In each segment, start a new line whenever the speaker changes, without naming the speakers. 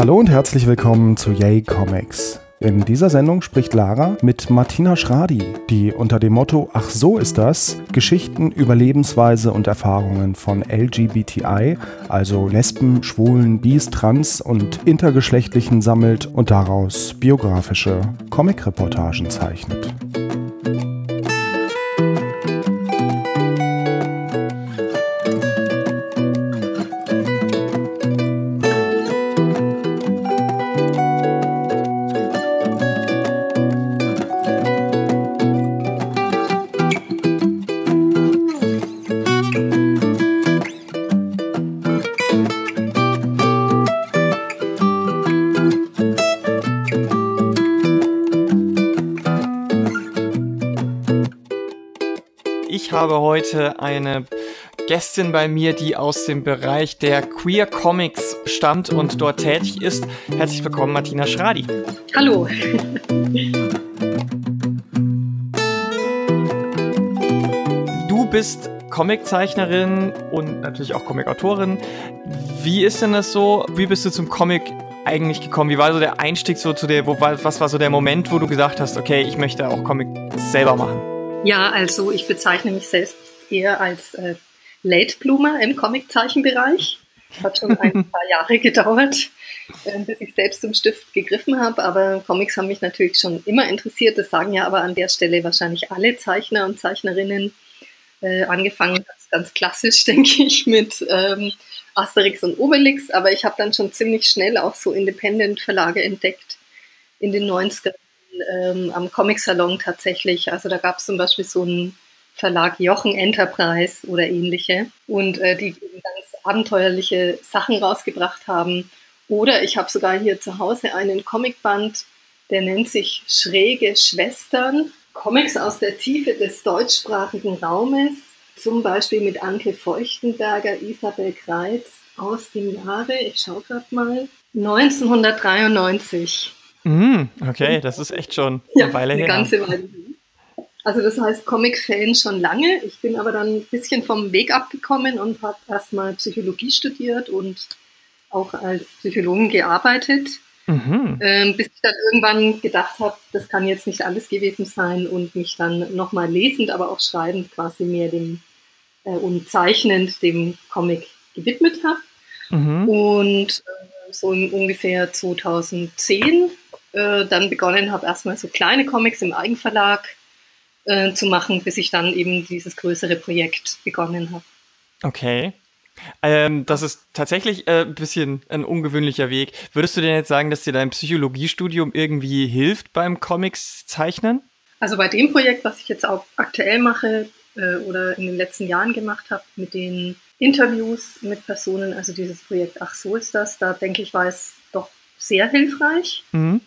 Hallo und herzlich willkommen zu Yay Comics. In dieser Sendung spricht Lara mit Martina Schradi, die unter dem Motto Ach so ist das Geschichten über Lebensweise und Erfahrungen von LGBTI, also Lesben, Schwulen, Bis, Trans und Intergeschlechtlichen sammelt und daraus biografische Comic-Reportagen zeichnet.
Heute eine Gästin bei mir, die aus dem Bereich der Queer Comics stammt und dort tätig ist. Herzlich willkommen, Martina Schradi.
Hallo.
Du bist Comiczeichnerin und natürlich auch Comicautorin. Wie ist denn das so? Wie bist du zum Comic eigentlich gekommen? Wie war so der Einstieg so zu der, wo, was war so der Moment, wo du gesagt hast, okay, ich möchte auch Comics selber machen?
Ja, also ich bezeichne mich selbst eher als äh, Late Bloomer im Comiczeichenbereich. Hat schon ein paar Jahre gedauert, äh, bis ich selbst zum Stift gegriffen habe. Aber Comics haben mich natürlich schon immer interessiert. Das sagen ja aber an der Stelle wahrscheinlich alle Zeichner und Zeichnerinnen. Äh, angefangen ganz, ganz klassisch, denke ich, mit ähm, Asterix und Obelix. Aber ich habe dann schon ziemlich schnell auch so Independent-Verlage entdeckt in den 90er ähm, am Comic-Salon tatsächlich. Also da gab es zum Beispiel so einen Verlag Jochen Enterprise oder ähnliche und äh, die ganz abenteuerliche Sachen rausgebracht haben. Oder ich habe sogar hier zu Hause einen Comicband, der nennt sich Schräge Schwestern. Comics aus der Tiefe des deutschsprachigen Raumes, zum Beispiel mit Anke Feuchtenberger, Isabel Kreitz aus dem Jahre, ich schaue gerade mal, 1993.
Mm, okay, das ist echt schon
ja, eine Weile eine her. ganze Weile. Also das heißt Comic-Fan schon lange. Ich bin aber dann ein bisschen vom Weg abgekommen und habe erstmal Psychologie studiert und auch als Psychologin gearbeitet. Mhm. Ähm, bis ich dann irgendwann gedacht habe, das kann jetzt nicht alles gewesen sein und mich dann nochmal lesend, aber auch schreibend quasi mehr dem äh, und zeichnend dem Comic gewidmet habe. Mhm. Und äh, so ungefähr 2010 äh, dann begonnen habe, erstmal so kleine Comics im Eigenverlag äh, zu machen, bis ich dann eben dieses größere Projekt begonnen habe.
Okay. Ähm, das ist tatsächlich äh, ein bisschen ein ungewöhnlicher Weg. Würdest du denn jetzt sagen, dass dir dein Psychologiestudium irgendwie hilft beim Comics zeichnen?
Also bei dem Projekt, was ich jetzt auch aktuell mache äh, oder in den letzten Jahren gemacht habe, mit den Interviews mit Personen, also dieses Projekt Ach so ist das, da denke ich, war es doch sehr hilfreich. Mhm.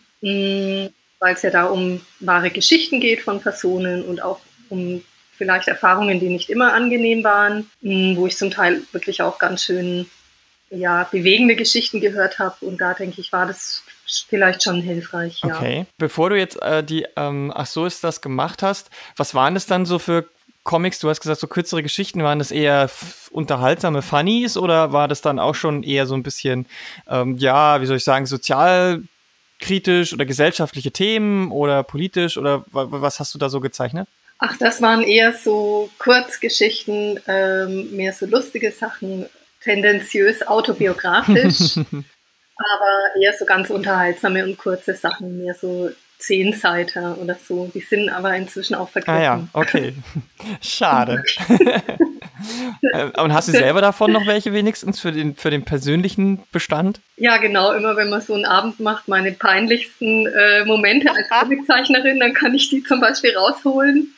Weil es ja da um wahre Geschichten geht von Personen und auch um vielleicht Erfahrungen, die nicht immer angenehm waren, mm, wo ich zum Teil wirklich auch ganz schön ja, bewegende Geschichten gehört habe. Und da denke ich, war das vielleicht schon hilfreich.
Ja. Okay. Bevor du jetzt äh, die, ähm, ach so ist das gemacht hast, was waren das dann so für Comics? Du hast gesagt, so kürzere Geschichten, waren das eher unterhaltsame Funnies oder war das dann auch schon eher so ein bisschen, ähm, ja, wie soll ich sagen, sozial kritisch oder gesellschaftliche Themen oder politisch oder was hast du da so gezeichnet?
Ach, das waren eher so Kurzgeschichten, ähm, mehr so lustige Sachen, tendenziös autobiografisch, aber eher so ganz unterhaltsame und kurze Sachen, mehr so Zehnseiter oder so. Die sind aber inzwischen auch vergriffen. Ah
ja, okay. Schade. Äh, und hast du selber davon noch welche wenigstens für den, für den persönlichen Bestand?
Ja, genau. Immer wenn man so einen Abend macht, meine peinlichsten äh, Momente als Comiczeichnerin, dann kann ich die zum Beispiel rausholen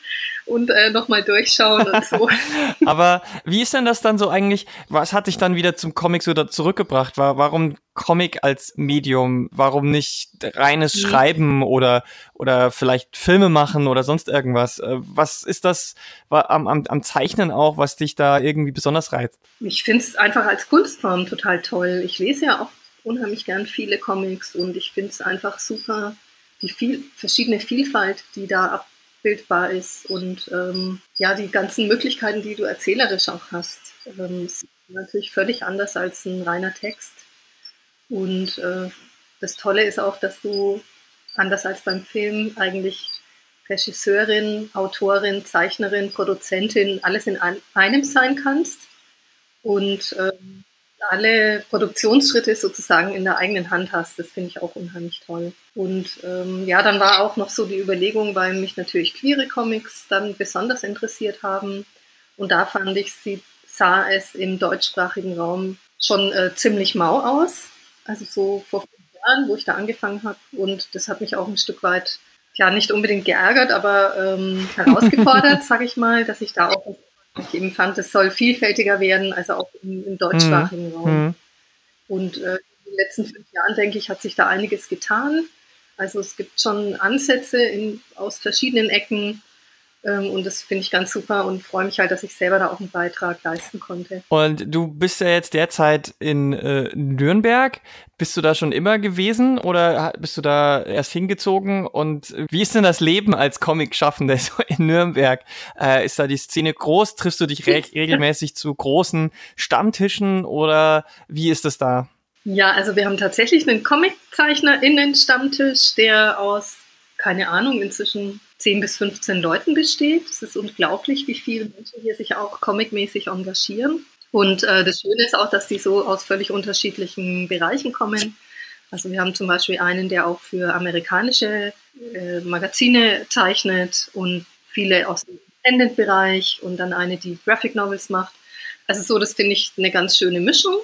und äh, nochmal durchschauen und so.
Aber wie ist denn das dann so eigentlich? Was hat dich dann wieder zum Comic so da zurückgebracht? Warum Comic als Medium? Warum nicht reines mhm. Schreiben oder, oder vielleicht Filme machen oder sonst irgendwas? Äh, was ist das am, am, am Zeichnen auch, was dich da irgendwie besonders reizt?
Ich finde es einfach als Kunstform total toll. Ich lese ja auch unheimlich gern viele Comics und ich finde es einfach super, die viel, verschiedene Vielfalt, die da ab abbildbar ist und ähm, ja, die ganzen Möglichkeiten, die du erzählerisch auch hast, ähm, sind natürlich völlig anders als ein reiner Text. Und äh, das Tolle ist auch, dass du anders als beim Film eigentlich Regisseurin, Autorin, Zeichnerin, Produzentin, alles in einem sein kannst und ähm, alle Produktionsschritte sozusagen in der eigenen Hand hast. Das finde ich auch unheimlich toll. Und ähm, ja, dann war auch noch so die Überlegung, weil mich natürlich queere Comics dann besonders interessiert haben. Und da fand ich, sie sah es im deutschsprachigen Raum schon äh, ziemlich mau aus. Also so vor fünf Jahren, wo ich da angefangen habe. Und das hat mich auch ein Stück weit, ja, nicht unbedingt geärgert, aber ähm, herausgefordert, sage ich mal, dass ich da auch ich eben fand, es soll vielfältiger werden, also auch im, im deutschsprachigen mhm. Raum. Mhm. Und äh, in den letzten fünf Jahren, denke ich, hat sich da einiges getan. Also es gibt schon Ansätze in, aus verschiedenen Ecken, und das finde ich ganz super und freue mich halt, dass ich selber da auch einen Beitrag leisten konnte.
Und du bist ja jetzt derzeit in äh, Nürnberg. Bist du da schon immer gewesen oder bist du da erst hingezogen? Und wie ist denn das Leben als Comic-Schaffender so in Nürnberg? Äh, ist da die Szene groß? Triffst du dich re regelmäßig zu großen Stammtischen oder wie ist es da?
Ja, also wir haben tatsächlich einen Comiczeichner-Innen-Stammtisch, der aus, keine Ahnung, inzwischen 10 bis 15 Leuten besteht. Es ist unglaublich, wie viele Menschen hier sich auch comicmäßig engagieren. Und äh, das Schöne ist auch, dass die so aus völlig unterschiedlichen Bereichen kommen. Also wir haben zum Beispiel einen, der auch für amerikanische äh, Magazine zeichnet und viele aus dem Independent-Bereich und dann eine, die Graphic Novels macht. Also so, das finde ich eine ganz schöne Mischung.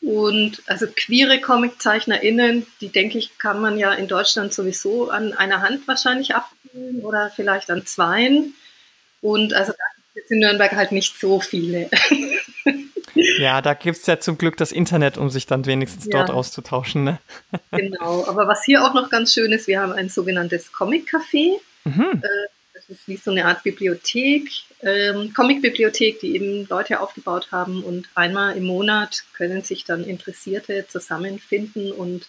Und also queere ComiczeichnerInnen, die denke ich, kann man ja in Deutschland sowieso an einer Hand wahrscheinlich abspielen oder vielleicht an zweien. Und also da gibt es in Nürnberg halt nicht so viele.
Ja, da gibt es ja zum Glück das Internet, um sich dann wenigstens ja. dort auszutauschen. Ne?
Genau, aber was hier auch noch ganz schön ist, wir haben ein sogenanntes Comic-Café. Mhm. Äh, das ist wie so eine Art Bibliothek, ähm, Comic-Bibliothek, die eben Leute aufgebaut haben. Und einmal im Monat können sich dann Interessierte zusammenfinden und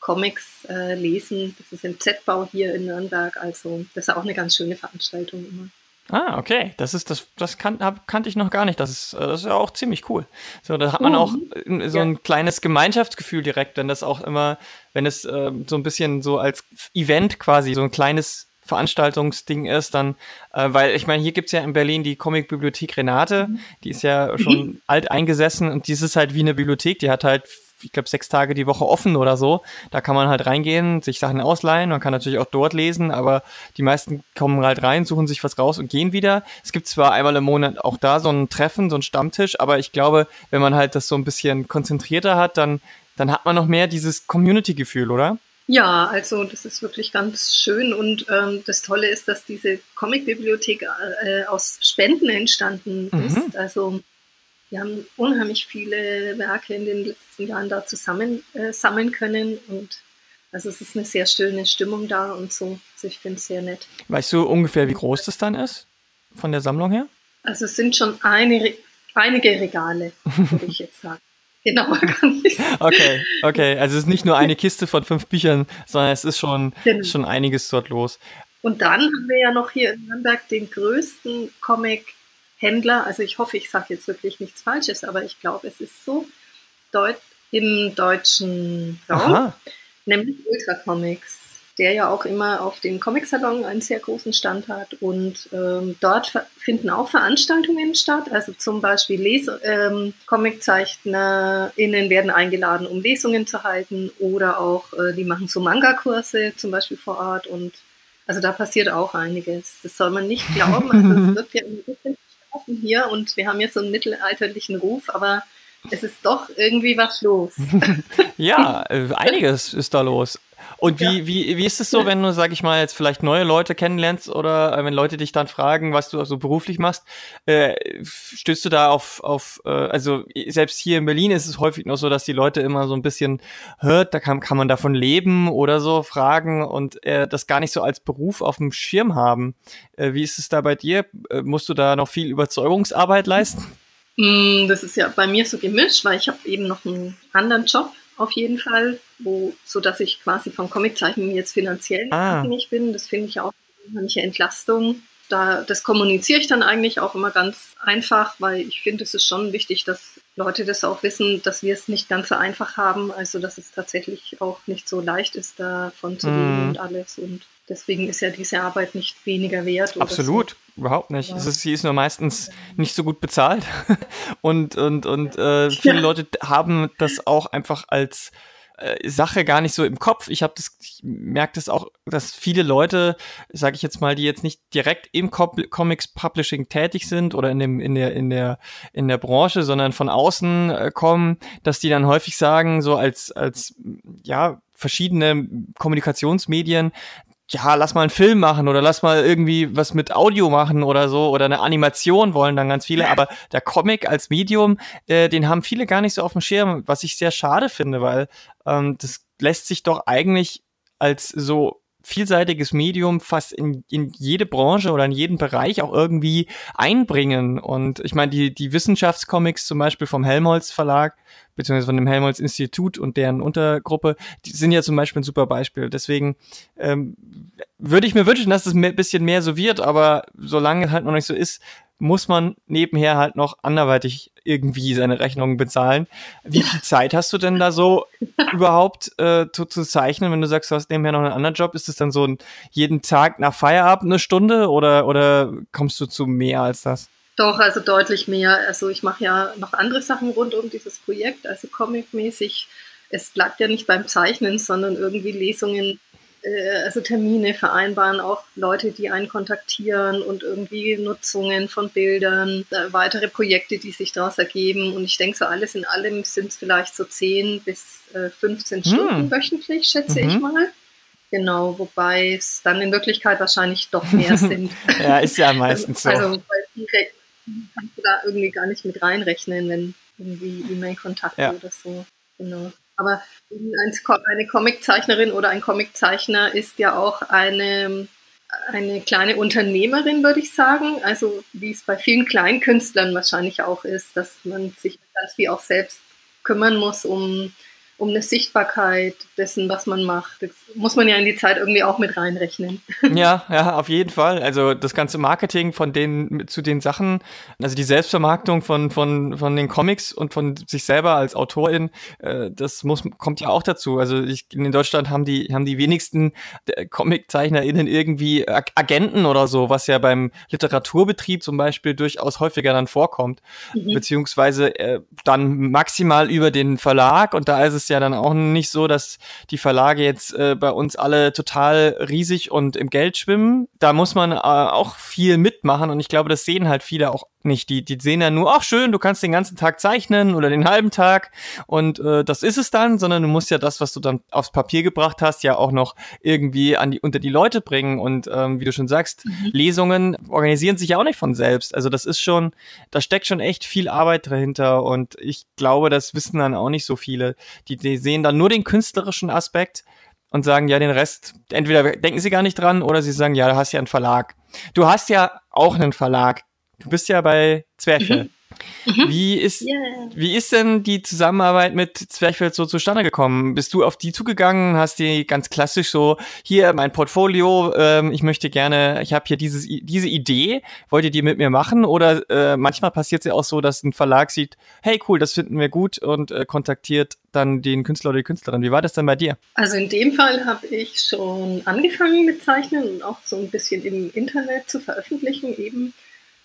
Comics äh, lesen. Das ist im Z-Bau hier in Nürnberg. Also das ist auch eine ganz schöne Veranstaltung immer.
Ah, okay. Das ist das, das kan hab, kannte ich noch gar nicht. Das ist, äh, das ist ja auch ziemlich cool. So, da hat man auch mhm. so ein ja. kleines Gemeinschaftsgefühl direkt, denn das auch immer, wenn es äh, so ein bisschen so als Event quasi, so ein kleines Veranstaltungsding ist, dann, äh, weil ich meine, hier gibt es ja in Berlin die Comicbibliothek Renate, mhm. die ist ja schon mhm. alt eingesessen und die ist halt wie eine Bibliothek, die hat halt ich glaube, sechs Tage die Woche offen oder so. Da kann man halt reingehen, sich Sachen ausleihen. Man kann natürlich auch dort lesen, aber die meisten kommen halt rein, suchen sich was raus und gehen wieder. Es gibt zwar einmal im Monat auch da so ein Treffen, so ein Stammtisch, aber ich glaube, wenn man halt das so ein bisschen konzentrierter hat, dann, dann hat man noch mehr dieses Community-Gefühl, oder?
Ja, also das ist wirklich ganz schön und ähm, das Tolle ist, dass diese Comicbibliothek äh, aus Spenden entstanden mhm. ist. Also wir haben unheimlich viele Werke in den letzten Jahren da zusammen äh, sammeln können und also es ist eine sehr schöne Stimmung da und so. Also ich finde es sehr nett.
Weißt du ungefähr, wie groß das dann ist von der Sammlung her?
Also es sind schon eine, einige Regale, würde ich jetzt sagen. Genauer kann ich
Okay, okay. Also es ist nicht nur eine Kiste von fünf Büchern, sondern es ist schon, genau. schon einiges dort los.
Und dann haben wir ja noch hier in Nürnberg den größten Comic-Händler. Also ich hoffe, ich sage jetzt wirklich nichts Falsches, aber ich glaube, es ist so Deut im deutschen Raum, Aha. nämlich Ultra Comics der ja auch immer auf dem Comic-Salon einen sehr großen Stand hat. Und ähm, dort finden auch Veranstaltungen statt. Also zum Beispiel Les ähm, ComiczeichnerInnen werden eingeladen, um Lesungen zu halten. Oder auch, äh, die machen so Manga-Kurse zum Beispiel vor Ort. Und also da passiert auch einiges. Das soll man nicht glauben. Also es wird ja ein bisschen verschlafen hier und wir haben ja so einen mittelalterlichen Ruf, aber es ist doch irgendwie was los.
ja, äh, einiges ist da los. Und wie, ja. wie, wie ist es so, wenn du, sag ich mal, jetzt vielleicht neue Leute kennenlernst oder äh, wenn Leute dich dann fragen, was du so beruflich machst, äh, stößt du da auf, auf äh, also selbst hier in Berlin ist es häufig noch so, dass die Leute immer so ein bisschen hört, da kann, kann man davon leben oder so fragen und äh, das gar nicht so als Beruf auf dem Schirm haben. Äh, wie ist es da bei dir? Äh, musst du da noch viel Überzeugungsarbeit leisten?
Mm, das ist ja bei mir so gemischt, weil ich habe eben noch einen anderen Job auf jeden Fall, wo, so dass ich quasi vom Comiczeichnen jetzt finanziell ah. abhängig bin. Das finde ich auch eine Entlastung. da, das kommuniziere ich dann eigentlich auch immer ganz einfach, weil ich finde, es ist schon wichtig, dass Leute das auch wissen, dass wir es nicht ganz so einfach haben, also dass es tatsächlich auch nicht so leicht ist, davon zu leben mm. und alles. Und deswegen ist ja diese Arbeit nicht weniger wert.
Absolut, so. überhaupt nicht. Ja. Ist, sie ist nur meistens nicht so gut bezahlt. und und, und äh, viele ja. Leute haben das auch einfach als äh, Sache gar nicht so im Kopf. Ich habe das, ich merke das auch, dass viele Leute, sage ich jetzt mal, die jetzt nicht direkt im Com Comics Publishing tätig sind oder in dem in der in der in der Branche, sondern von außen äh, kommen, dass die dann häufig sagen, so als als ja verschiedene Kommunikationsmedien, ja, lass mal einen Film machen oder lass mal irgendwie was mit Audio machen oder so oder eine Animation wollen dann ganz viele. Aber der Comic als Medium, äh, den haben viele gar nicht so auf dem Schirm, was ich sehr schade finde, weil ähm, das lässt sich doch eigentlich als so vielseitiges Medium fast in, in jede Branche oder in jeden Bereich auch irgendwie einbringen. Und ich meine, die, die Wissenschaftscomics zum Beispiel vom Helmholtz Verlag, beziehungsweise von dem Helmholtz Institut und deren Untergruppe, die sind ja zum Beispiel ein super Beispiel. Deswegen ähm, würde ich mir wünschen, dass es ein bisschen mehr so wird, aber solange es halt noch nicht so ist, muss man nebenher halt noch anderweitig irgendwie seine Rechnungen bezahlen. Wie viel Zeit hast du denn da so überhaupt äh, zu, zu, zeichnen, wenn du sagst, du hast nebenher noch einen anderen Job? Ist es dann so ein, jeden Tag nach Feierabend eine Stunde oder, oder kommst du zu mehr als das?
Doch, also deutlich mehr. Also ich mache ja noch andere Sachen rund um dieses Projekt, also comicmäßig. Es bleibt ja nicht beim Zeichnen, sondern irgendwie Lesungen also Termine vereinbaren, auch Leute, die einen kontaktieren und irgendwie Nutzungen von Bildern, äh, weitere Projekte, die sich daraus ergeben. Und ich denke, so alles in allem sind es vielleicht so 10 bis äh, 15 hm. Stunden wöchentlich, schätze mhm. ich mal. Genau, wobei es dann in Wirklichkeit wahrscheinlich doch mehr sind.
ja, ist ja meistens so. Also, weil
kannst du da irgendwie gar nicht mit reinrechnen, wenn irgendwie E-Mail-Kontakte ja. oder so. Genau. Aber eine Comiczeichnerin oder ein Comiczeichner ist ja auch eine, eine kleine Unternehmerin, würde ich sagen. Also wie es bei vielen Kleinkünstlern wahrscheinlich auch ist, dass man sich ganz viel auch selbst kümmern muss, um um eine Sichtbarkeit dessen, was man macht. Das muss man ja in die Zeit irgendwie auch mit reinrechnen.
Ja, ja, auf jeden Fall. Also das ganze Marketing von den zu den Sachen, also die Selbstvermarktung von von von den Comics und von sich selber als Autorin, äh, das muss kommt ja auch dazu. Also ich, in Deutschland haben die haben die wenigsten äh, ComiczeichnerInnen irgendwie Agenten oder so, was ja beim Literaturbetrieb zum Beispiel durchaus häufiger dann vorkommt, mhm. beziehungsweise äh, dann maximal über den Verlag und da ist es ja dann auch nicht so, dass die Verlage jetzt äh, bei uns alle total riesig und im Geld schwimmen. Da muss man äh, auch viel mitmachen und ich glaube, das sehen halt viele auch nicht. Die, die sehen ja nur, ach schön, du kannst den ganzen Tag zeichnen oder den halben Tag und äh, das ist es dann, sondern du musst ja das, was du dann aufs Papier gebracht hast, ja auch noch irgendwie an die, unter die Leute bringen und ähm, wie du schon sagst, mhm. Lesungen organisieren sich ja auch nicht von selbst. Also das ist schon, da steckt schon echt viel Arbeit dahinter und ich glaube, das wissen dann auch nicht so viele. Die, die sehen dann nur den künstlerischen Aspekt und sagen, ja, den Rest, entweder denken sie gar nicht dran oder sie sagen, ja, du hast ja einen Verlag. Du hast ja auch einen Verlag. Du bist ja bei Zwerchfell. Mhm. Mhm. Wie, ist, yeah. wie ist denn die Zusammenarbeit mit Zwerchfeld so zustande gekommen? Bist du auf die zugegangen, hast die ganz klassisch so, hier mein Portfolio, ähm, ich möchte gerne, ich habe hier dieses, diese Idee, wollt ihr die mit mir machen? Oder äh, manchmal passiert es ja auch so, dass ein Verlag sieht, hey cool, das finden wir gut und äh, kontaktiert dann den Künstler oder die Künstlerin. Wie war das denn bei dir?
Also in dem Fall habe ich schon angefangen mit Zeichnen und auch so ein bisschen im Internet zu veröffentlichen, eben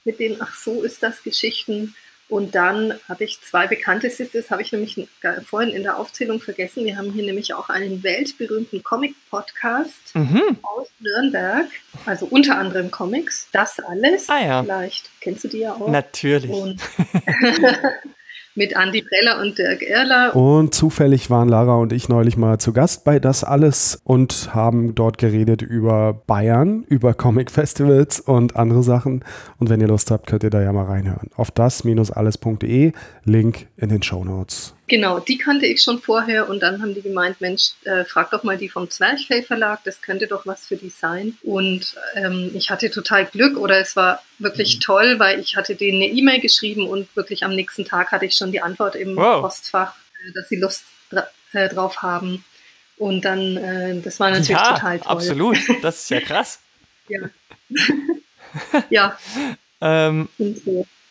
mit den Ach so ist das Geschichten. Und dann habe ich zwei bekannte Sisters, habe ich nämlich vorhin in der Aufzählung vergessen. Wir haben hier nämlich auch einen weltberühmten Comic-Podcast mhm. aus Nürnberg, also unter anderem Comics. Das alles.
Ah, ja.
Vielleicht kennst du die ja auch.
Natürlich.
Und mit Andy Preller und Dirk Erler.
Und zufällig waren Lara und ich neulich mal zu Gast bei Das Alles und haben dort geredet über Bayern, über Comic-Festivals und andere Sachen. Und wenn ihr Lust habt, könnt ihr da ja mal reinhören. Auf das-alles.de, Link in den Show Notes.
Genau, die kannte ich schon vorher und dann haben die gemeint, Mensch, äh, frag doch mal die vom Zwerchfell Verlag, das könnte doch was für die sein. Und ähm, ich hatte total Glück oder es war wirklich mhm. toll, weil ich hatte denen eine E-Mail geschrieben und wirklich am nächsten Tag hatte ich schon die Antwort im wow. Postfach, äh, dass sie Lust dra äh, drauf haben. Und dann, äh, das war natürlich ja, total toll.
Absolut, das ist ja krass.
ja. ja.
ähm,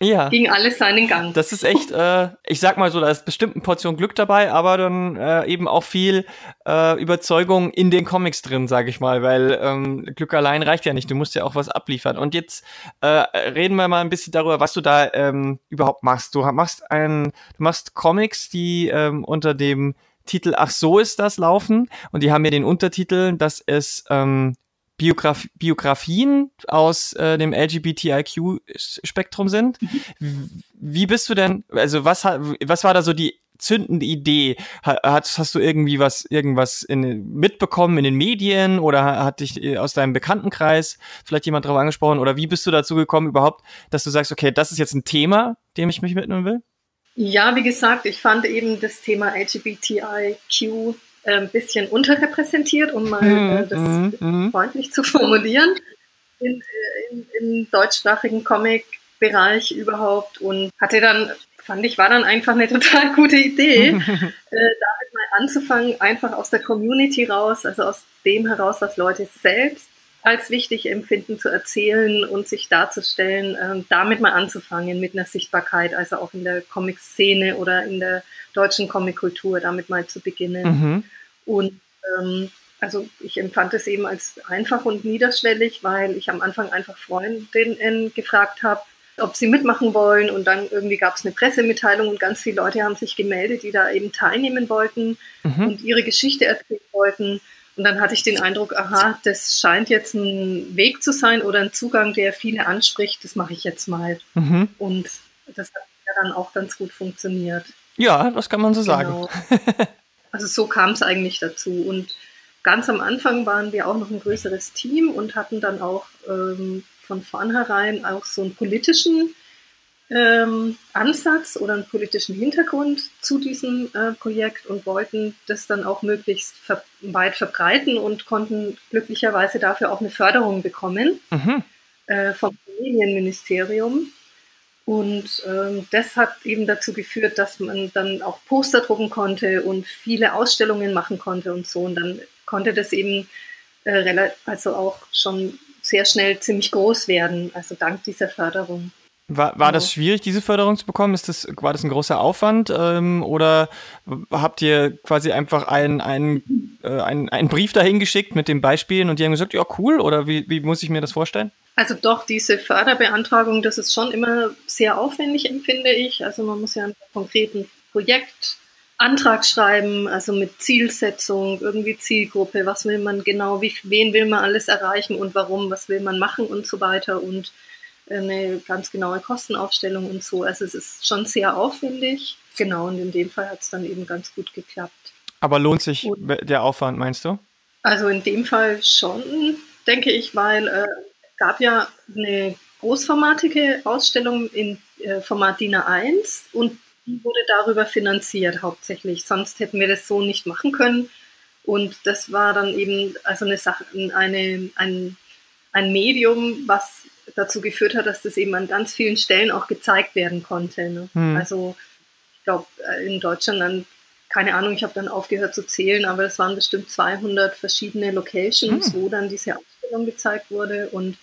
ja.
Ging alles seinen Gang.
Das ist echt, äh, ich sag mal so, da ist bestimmt eine Portion Glück dabei, aber dann äh, eben auch viel äh, Überzeugung in den Comics drin, sag ich mal, weil ähm, Glück allein reicht ja nicht, du musst ja auch was abliefern. Und jetzt äh, reden wir mal ein bisschen darüber, was du da ähm, überhaupt machst. Du machst ein, du machst Comics, die ähm, unter dem Titel Ach so ist das laufen und die haben ja den Untertitel, dass es ähm, Biograf Biografien aus äh, dem LGBTIQ-Spektrum sind. Wie bist du denn, also was, was war da so die zündende Idee? Hast, hast du irgendwie was, irgendwas in, mitbekommen in den Medien oder hat dich äh, aus deinem Bekanntenkreis vielleicht jemand darauf angesprochen oder wie bist du dazu gekommen überhaupt, dass du sagst, okay, das ist jetzt ein Thema, dem ich mich mitnehmen will?
Ja, wie gesagt, ich fand eben das Thema LGBTIQ ein bisschen unterrepräsentiert, um mal mhm, äh, das mm, freundlich zu formulieren, in, äh, in, im deutschsprachigen Comic-Bereich überhaupt. Und hatte dann, fand ich, war dann einfach eine total gute Idee, äh, damit mal anzufangen, einfach aus der Community raus, also aus dem heraus, was Leute selbst als wichtig empfinden, zu erzählen und sich darzustellen, ähm, damit mal anzufangen mit einer Sichtbarkeit, also auch in der Comic-Szene oder in der deutschen Comic-Kultur, damit mal zu beginnen. Mhm. Und ähm, also ich empfand es eben als einfach und niederschwellig, weil ich am Anfang einfach Freundinnen gefragt habe, ob sie mitmachen wollen. Und dann irgendwie gab es eine Pressemitteilung und ganz viele Leute haben sich gemeldet, die da eben teilnehmen wollten mhm. und ihre Geschichte erzählen wollten. Und dann hatte ich den Eindruck, aha, das scheint jetzt ein Weg zu sein oder ein Zugang, der viele anspricht, das mache ich jetzt mal. Mhm. Und das hat ja dann auch ganz gut funktioniert.
Ja, das kann man so genau. sagen.
Also so kam es eigentlich dazu. Und ganz am Anfang waren wir auch noch ein größeres Team und hatten dann auch ähm, von vornherein auch so einen politischen ähm, Ansatz oder einen politischen Hintergrund zu diesem äh, Projekt und wollten das dann auch möglichst ver weit verbreiten und konnten glücklicherweise dafür auch eine Förderung bekommen mhm. äh, vom Familienministerium. Und ähm, das hat eben dazu geführt, dass man dann auch Poster drucken konnte und viele Ausstellungen machen konnte und so. Und dann konnte das eben äh, also auch schon sehr schnell ziemlich groß werden, also dank dieser Förderung.
War, war das schwierig, diese Förderung zu bekommen? Ist das, war das ein großer Aufwand? Ähm, oder habt ihr quasi einfach einen, einen, äh, einen, einen Brief dahin geschickt mit den Beispielen und die haben gesagt, ja, cool? Oder wie, wie muss ich mir das vorstellen?
Also doch, diese Förderbeantragung, das ist schon immer sehr aufwendig, empfinde ich. Also man muss ja einen konkreten Projektantrag schreiben, also mit Zielsetzung, irgendwie Zielgruppe, was will man genau, wie, wen will man alles erreichen und warum, was will man machen und so weiter und eine ganz genaue Kostenaufstellung und so. Also es ist schon sehr aufwendig. Genau, und in dem Fall hat es dann eben ganz gut geklappt.
Aber lohnt sich und, der Aufwand, meinst du?
Also in dem Fall schon, denke ich, weil äh, gab ja eine großformatige Ausstellung in äh, Format DIN A1 und die wurde darüber finanziert hauptsächlich. Sonst hätten wir das so nicht machen können. Und das war dann eben also eine Sache, eine, ein, ein Medium, was dazu geführt hat, dass das eben an ganz vielen Stellen auch gezeigt werden konnte. Ne? Hm. Also ich glaube, äh, in Deutschland dann, keine Ahnung, ich habe dann aufgehört zu zählen, aber es waren bestimmt 200 verschiedene Locations, hm. wo dann diese Ausstellung gezeigt wurde und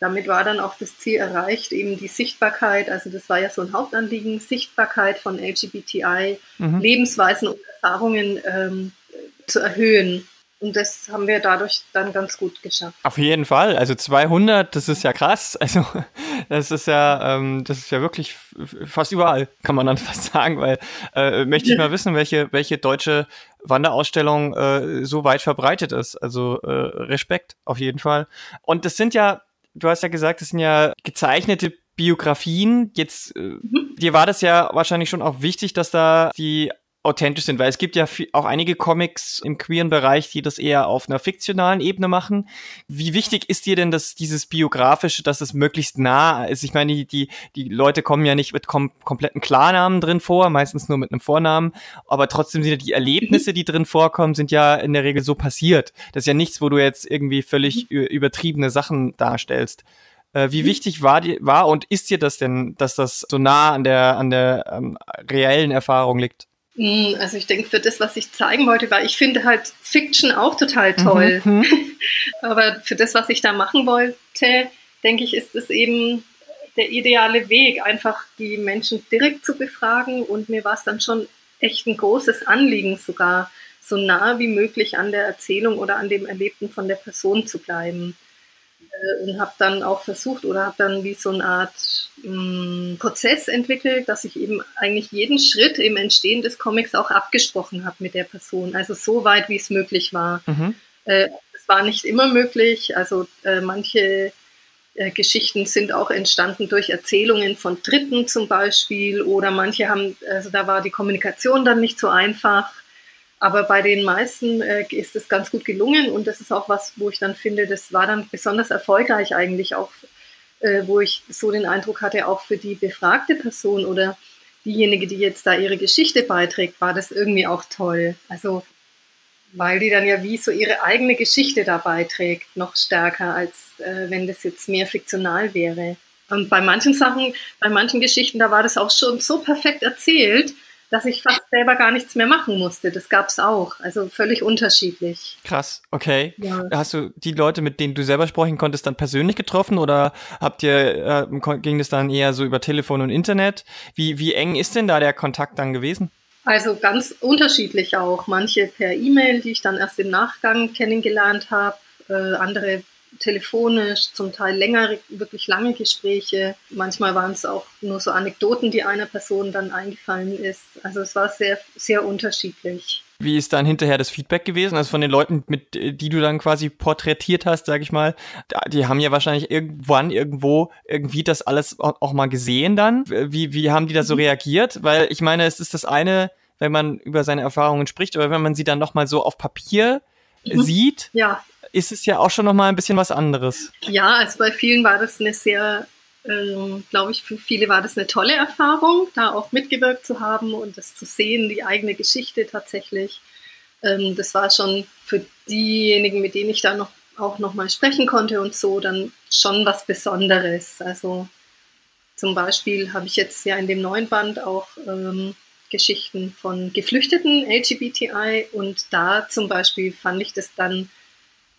damit war dann auch das Ziel erreicht, eben die Sichtbarkeit, also das war ja so ein Hauptanliegen, Sichtbarkeit von LGBTI, mhm. Lebensweisen und Erfahrungen ähm, zu erhöhen. Und das haben wir dadurch dann ganz gut geschafft.
Auf jeden Fall. Also 200, das ist ja krass. Also das ist ja, ähm, das ist ja wirklich fast überall, kann man dann fast sagen, weil äh, möchte ich mal wissen, welche, welche deutsche Wanderausstellung äh, so weit verbreitet ist. Also äh, Respekt auf jeden Fall. Und das sind ja du hast ja gesagt, das sind ja gezeichnete Biografien. Jetzt, äh, mhm. dir war das ja wahrscheinlich schon auch wichtig, dass da die authentisch sind, weil es gibt ja auch einige Comics im queeren Bereich, die das eher auf einer fiktionalen Ebene machen. Wie wichtig ist dir denn dass dieses biografische, dass es möglichst nah ist? Ich meine, die, die, die Leute kommen ja nicht mit kom kompletten Klarnamen drin vor, meistens nur mit einem Vornamen, aber trotzdem sind ja die Erlebnisse, die drin vorkommen, sind ja in der Regel so passiert. Das ist ja nichts, wo du jetzt irgendwie völlig mhm. übertriebene Sachen darstellst. Äh, wie mhm. wichtig war, die, war und ist dir das denn, dass das so nah an der, an der ähm, reellen Erfahrung liegt?
Hm, also ich denke, für das, was ich zeigen wollte, weil ich finde halt Fiction auch total toll. Mhm. mhm. Aber für das, was ich da machen wollte, denke ich, ist es eben der ideale Weg, einfach die Menschen direkt zu befragen. Und mir war es dann schon echt ein großes Anliegen, sogar so nah wie möglich an der Erzählung oder an dem Erlebten von der Person zu bleiben. Äh, und habe dann auch versucht oder habe dann wie so eine Art mh, mm, Prozess entwickelt, dass ich eben eigentlich jeden Schritt im Entstehen des Comics auch abgesprochen habe mit der Person. Also so weit, wie es möglich war. Mhm. Äh, es war nicht immer möglich. Also äh, manche äh, Geschichten sind auch entstanden durch Erzählungen von Dritten zum Beispiel oder manche haben, also da war die Kommunikation dann nicht so einfach. Aber bei den meisten äh, ist es ganz gut gelungen und das ist auch was, wo ich dann finde, das war dann besonders erfolgreich eigentlich auch, äh, wo ich so den Eindruck hatte, auch für die befragte Person oder diejenige, die jetzt da ihre Geschichte beiträgt, war das irgendwie auch toll. Also weil die dann ja wie so ihre eigene Geschichte da beiträgt, noch stärker, als äh, wenn das jetzt mehr fiktional wäre. Und bei manchen Sachen, bei manchen Geschichten, da war das auch schon so perfekt erzählt, dass ich fast selber gar nichts mehr machen musste. Das gab es auch. Also völlig unterschiedlich.
Krass, okay. Ja. Hast du die Leute, mit denen du selber sprechen konntest, dann persönlich getroffen oder habt ihr, äh, ging das dann eher so über Telefon und Internet? Wie, wie eng ist denn da der Kontakt dann gewesen?
Also ganz unterschiedlich auch. Manche per E-Mail, die ich dann erst im Nachgang kennengelernt habe, äh, andere telefonisch, zum Teil längere, wirklich lange Gespräche. Manchmal waren es auch nur so Anekdoten, die einer Person dann eingefallen ist. Also es war sehr, sehr unterschiedlich.
Wie ist dann hinterher das Feedback gewesen? Also von den Leuten, mit die du dann quasi porträtiert hast, sag ich mal, die haben ja wahrscheinlich irgendwann irgendwo irgendwie das alles auch mal gesehen dann. Wie, wie haben die da so mhm. reagiert? Weil ich meine, es ist das eine, wenn man über seine Erfahrungen spricht, aber wenn man sie dann nochmal so auf Papier mhm. sieht, ja ist es ja auch schon nochmal ein bisschen was anderes.
Ja, also bei vielen war das eine sehr, ähm, glaube ich, für viele war das eine tolle Erfahrung, da auch mitgewirkt zu haben und das zu sehen, die eigene Geschichte tatsächlich. Ähm, das war schon für diejenigen, mit denen ich da noch auch nochmal sprechen konnte und so, dann schon was Besonderes. Also zum Beispiel habe ich jetzt ja in dem neuen Band auch ähm, Geschichten von Geflüchteten LGBTI und da zum Beispiel fand ich das dann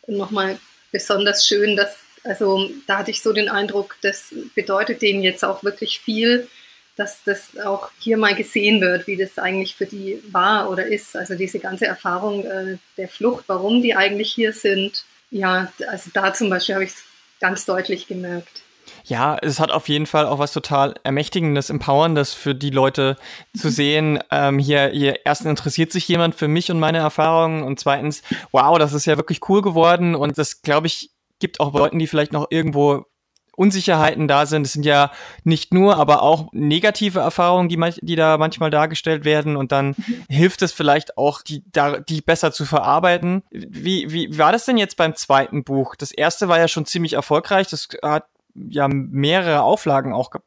nochmal besonders schön, dass, also da hatte ich so den Eindruck, das bedeutet denen jetzt auch wirklich viel, dass das auch hier mal gesehen wird, wie das eigentlich für die war oder ist. Also diese ganze Erfahrung äh, der Flucht, warum die eigentlich hier sind. Ja, also da zum Beispiel habe ich es ganz deutlich gemerkt.
Ja, es hat auf jeden Fall auch was total Ermächtigendes, Empowerndes für die Leute zu sehen. Ähm, hier, hier erstens interessiert sich jemand für mich und meine Erfahrungen und zweitens, wow, das ist ja wirklich cool geworden und das, glaube ich, gibt auch Leuten, die vielleicht noch irgendwo Unsicherheiten da sind. Es sind ja nicht nur, aber auch negative Erfahrungen, die, die da manchmal dargestellt werden und dann mhm. hilft es vielleicht auch, die, da, die besser zu verarbeiten. Wie, wie war das denn jetzt beim zweiten Buch? Das erste war ja schon ziemlich erfolgreich. Das hat ja mehrere Auflagen auch ge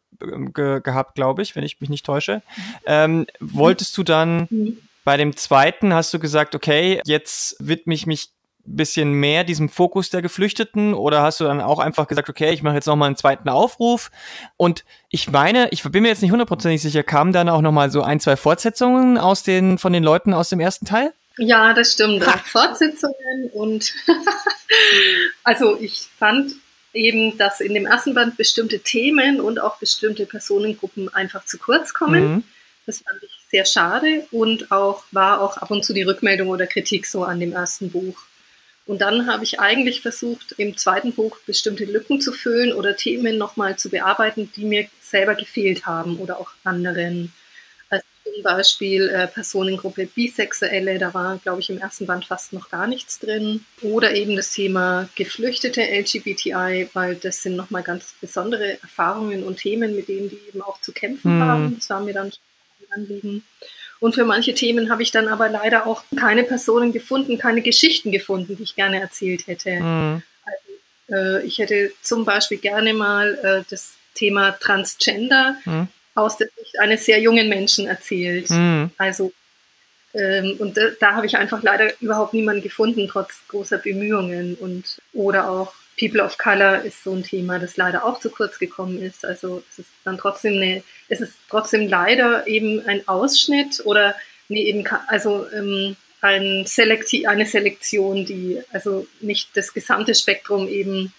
ge gehabt, glaube ich, wenn ich mich nicht täusche. Ähm, wolltest du dann mhm. bei dem zweiten, hast du gesagt, okay, jetzt widme ich mich ein bisschen mehr diesem Fokus der Geflüchteten oder hast du dann auch einfach gesagt, okay, ich mache jetzt nochmal einen zweiten Aufruf und ich meine, ich bin mir jetzt nicht hundertprozentig sicher, kamen dann auch nochmal so ein, zwei Fortsetzungen aus den, von den Leuten aus dem ersten Teil?
Ja, das stimmt. Fortsetzungen und also ich fand eben, dass in dem ersten Band bestimmte Themen und auch bestimmte Personengruppen einfach zu kurz kommen. Mhm. Das fand ich sehr schade und auch war auch ab und zu die Rückmeldung oder Kritik so an dem ersten Buch. Und dann habe ich eigentlich versucht, im zweiten Buch bestimmte Lücken zu füllen oder Themen nochmal zu bearbeiten, die mir selber gefehlt haben oder auch anderen zum Beispiel äh, Personengruppe Bisexuelle, da war, glaube ich, im ersten Band fast noch gar nichts drin. Oder eben das Thema Geflüchtete LGBTI, weil das sind nochmal ganz besondere Erfahrungen und Themen, mit denen die eben auch zu kämpfen hm. haben. Das war mir dann ein Anliegen. Und für manche Themen habe ich dann aber leider auch keine Personen gefunden, keine Geschichten gefunden, die ich gerne erzählt hätte. Mhm. Also, äh, ich hätte zum Beispiel gerne mal äh, das Thema Transgender mhm aus der Sicht eines sehr jungen Menschen erzählt. Mhm. Also ähm, und da, da habe ich einfach leider überhaupt niemanden gefunden, trotz großer Bemühungen. Und oder auch People of Color ist so ein Thema, das leider auch zu kurz gekommen ist. Also es ist dann trotzdem eine, es ist trotzdem leider eben ein Ausschnitt oder nee, eben also ähm, ein Selekti eine Selektion, die also nicht das gesamte Spektrum eben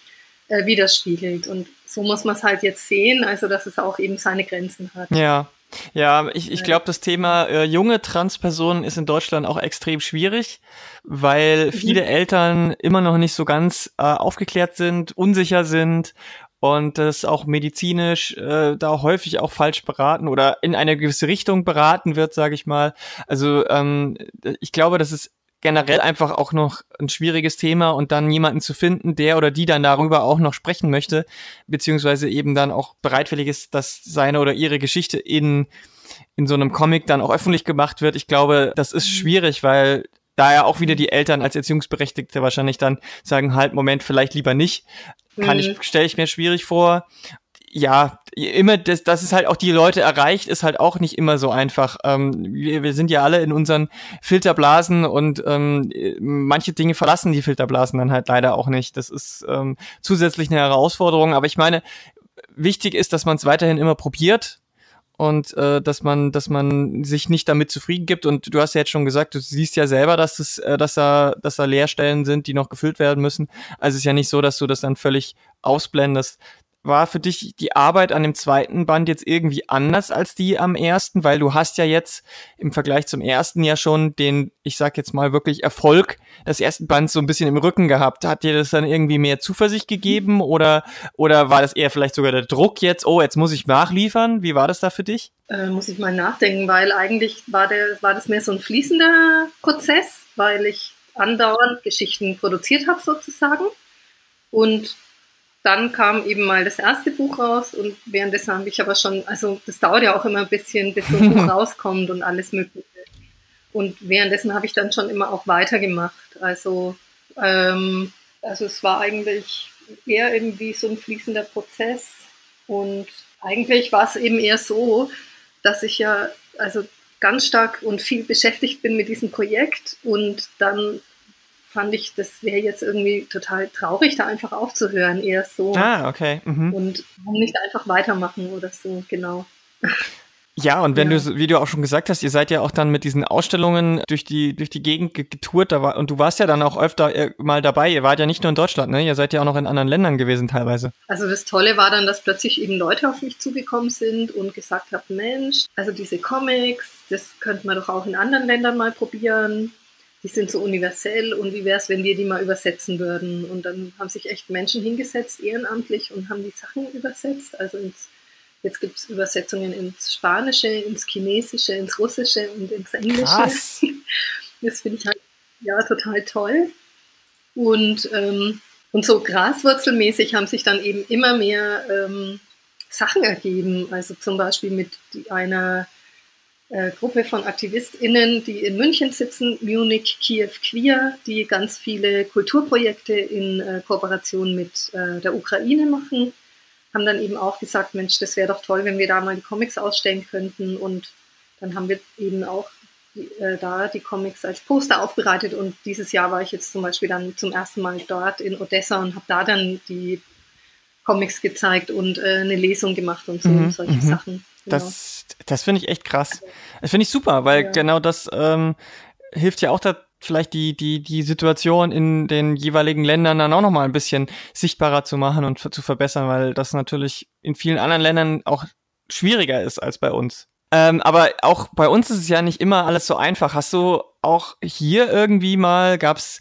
äh, widerspiegelt. Und so muss man es halt jetzt sehen, also dass es auch eben seine Grenzen hat.
Ja. Ja, ich, ich glaube, das Thema äh, junge Transpersonen ist in Deutschland auch extrem schwierig, weil mhm. viele Eltern immer noch nicht so ganz äh, aufgeklärt sind, unsicher sind und das auch medizinisch äh, da häufig auch falsch beraten oder in eine gewisse Richtung beraten wird, sage ich mal. Also ähm, ich glaube, das ist generell einfach auch noch ein schwieriges Thema und dann jemanden zu finden, der oder die dann darüber auch noch sprechen möchte, beziehungsweise eben dann auch bereitwillig ist, dass seine oder ihre Geschichte in, in so einem Comic dann auch öffentlich gemacht wird. Ich glaube, das ist schwierig, weil da ja auch wieder die Eltern als Erziehungsberechtigte wahrscheinlich dann sagen, halt, Moment, vielleicht lieber nicht. Kann mhm. ich, stelle ich mir schwierig vor ja, immer, das, dass es halt auch die Leute erreicht, ist halt auch nicht immer so einfach. Ähm, wir, wir sind ja alle in unseren Filterblasen und ähm, manche Dinge verlassen die Filterblasen dann halt leider auch nicht. Das ist ähm, zusätzlich eine Herausforderung. Aber ich meine, wichtig ist, dass man es weiterhin immer probiert und äh, dass man, dass man sich nicht damit zufrieden gibt. Und du hast ja jetzt schon gesagt, du siehst ja selber, dass es, äh, dass da, dass da Leerstellen sind, die noch gefüllt werden müssen. Also es ist ja nicht so, dass du das dann völlig ausblendest war für dich die Arbeit an dem zweiten Band jetzt irgendwie anders als die am ersten? Weil du hast ja jetzt im Vergleich zum ersten ja schon den, ich sag jetzt mal wirklich Erfolg des ersten Bands so ein bisschen im Rücken gehabt. Hat dir das dann irgendwie mehr Zuversicht gegeben oder, oder war das eher vielleicht sogar der Druck jetzt, oh, jetzt muss ich nachliefern? Wie war das da für dich?
Äh, muss ich mal nachdenken, weil eigentlich war, der, war das mehr so ein fließender Prozess, weil ich andauernd Geschichten produziert habe sozusagen. Und dann kam eben mal das erste Buch raus und währenddessen habe ich aber schon, also das dauert ja auch immer ein bisschen, bis so ein Buch rauskommt und alles Mögliche. Und währenddessen habe ich dann schon immer auch weitergemacht. Also, ähm, also es war eigentlich eher irgendwie so ein fließender Prozess. Und eigentlich war es eben eher so, dass ich ja also ganz stark und viel beschäftigt bin mit diesem Projekt und dann fand ich, das wäre jetzt irgendwie total traurig, da einfach aufzuhören, eher so.
Ah, okay. Mhm.
Und warum nicht einfach weitermachen oder so, genau.
Ja, und wenn ja. du, wie du auch schon gesagt hast, ihr seid ja auch dann mit diesen Ausstellungen durch die, durch die Gegend getourt, da war, und du warst ja dann auch öfter äh, mal dabei. Ihr wart ja nicht nur in Deutschland, ne? Ihr seid ja auch noch in anderen Ländern gewesen teilweise.
Also das Tolle war dann, dass plötzlich eben Leute auf mich zugekommen sind und gesagt haben, Mensch, also diese Comics, das könnte man doch auch in anderen Ländern mal probieren die sind so universell und wie wäre es, wenn wir die mal übersetzen würden? Und dann haben sich echt Menschen hingesetzt, ehrenamtlich, und haben die Sachen übersetzt. Also ins, jetzt gibt es Übersetzungen ins Spanische, ins Chinesische, ins Russische und ins Englische.
Krass.
Das finde ich halt ja total toll. Und, ähm, und so graswurzelmäßig haben sich dann eben immer mehr ähm, Sachen ergeben. Also zum Beispiel mit einer äh, Gruppe von AktivistInnen, die in München sitzen, Munich, Kiew, Queer, die ganz viele Kulturprojekte in äh, Kooperation mit äh, der Ukraine machen, haben dann eben auch gesagt, Mensch, das wäre doch toll, wenn wir da mal die Comics ausstellen könnten. Und dann haben wir eben auch die, äh, da die Comics als Poster aufbereitet. Und dieses Jahr war ich jetzt zum Beispiel dann zum ersten Mal dort in Odessa und habe da dann die Comics gezeigt und äh, eine Lesung gemacht und so mhm, solche mhm. Sachen.
Das, das finde ich echt krass. Das finde ich super, weil ja. genau das ähm, hilft ja auch da vielleicht die, die, die Situation in den jeweiligen Ländern dann auch nochmal ein bisschen sichtbarer zu machen und zu verbessern, weil das natürlich in vielen anderen Ländern auch schwieriger ist als bei uns. Ähm, aber auch bei uns ist es ja nicht immer alles so einfach. Hast du auch hier irgendwie mal, gab's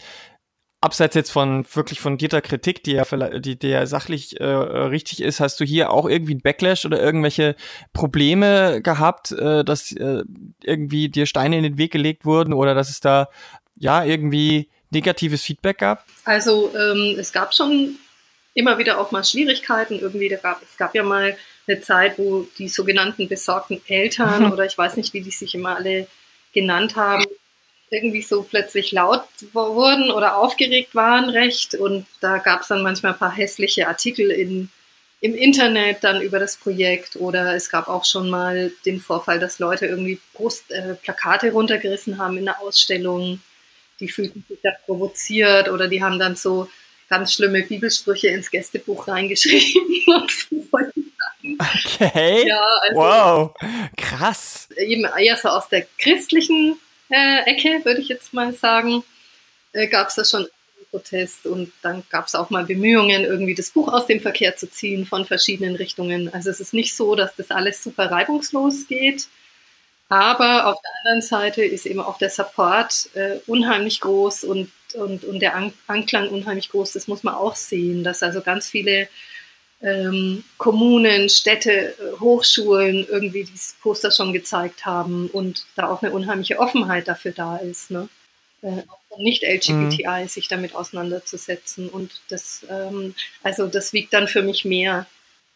abseits jetzt von wirklich fundierter Kritik, die ja, die, die ja sachlich äh, richtig ist, hast du hier auch irgendwie ein Backlash oder irgendwelche Probleme gehabt, äh, dass äh, irgendwie dir Steine in den Weg gelegt wurden oder dass es da ja irgendwie negatives Feedback gab?
Also ähm, es gab schon immer wieder auch mal Schwierigkeiten. Irgendwie, da gab, es gab ja mal eine Zeit, wo die sogenannten besorgten Eltern oder ich weiß nicht, wie die sich immer alle genannt haben, irgendwie so plötzlich laut wurden oder aufgeregt waren recht. Und da gab es dann manchmal ein paar hässliche Artikel in, im Internet dann über das Projekt. Oder es gab auch schon mal den Vorfall, dass Leute irgendwie Brust, äh, Plakate runtergerissen haben in der Ausstellung. Die fühlten sich da provoziert oder die haben dann so ganz schlimme Bibelsprüche ins Gästebuch reingeschrieben.
okay. Ja, also wow. Krass.
Eben eher so aus der christlichen Ecke, würde ich jetzt mal sagen, äh, gab es da schon Protest und dann gab es auch mal Bemühungen, irgendwie das Buch aus dem Verkehr zu ziehen von verschiedenen Richtungen. Also es ist nicht so, dass das alles super reibungslos geht, aber auf der anderen Seite ist eben auch der Support äh, unheimlich groß und, und, und der An Anklang unheimlich groß. Das muss man auch sehen, dass also ganz viele ähm, Kommunen, Städte, äh, Hochschulen irgendwie dieses Poster schon gezeigt haben und da auch eine unheimliche Offenheit dafür da ist, ne? Äh, auch nicht LGBTI mhm. sich damit auseinanderzusetzen und das, ähm, also das wiegt dann für mich mehr.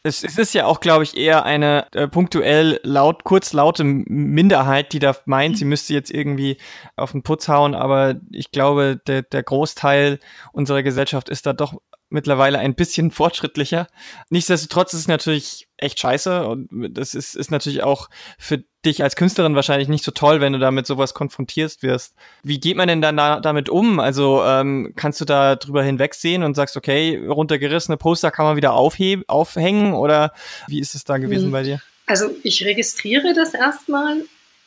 Es, es ist ja auch, glaube ich, eher eine äh, punktuell laut, kurz laute Minderheit, die da meint, sie müsste jetzt irgendwie auf den Putz hauen, aber ich glaube, der, der Großteil unserer Gesellschaft ist da doch mittlerweile ein bisschen fortschrittlicher. Nichtsdestotrotz ist es natürlich echt scheiße und das ist, ist natürlich auch für dich als Künstlerin wahrscheinlich nicht so toll, wenn du damit sowas konfrontierst wirst. Wie geht man denn dann da, damit um? Also ähm, kannst du da drüber hinwegsehen und sagst, okay, runtergerissene Poster kann man wieder aufheben, aufhängen oder wie ist es da gewesen hm. bei dir?
Also ich registriere das erstmal.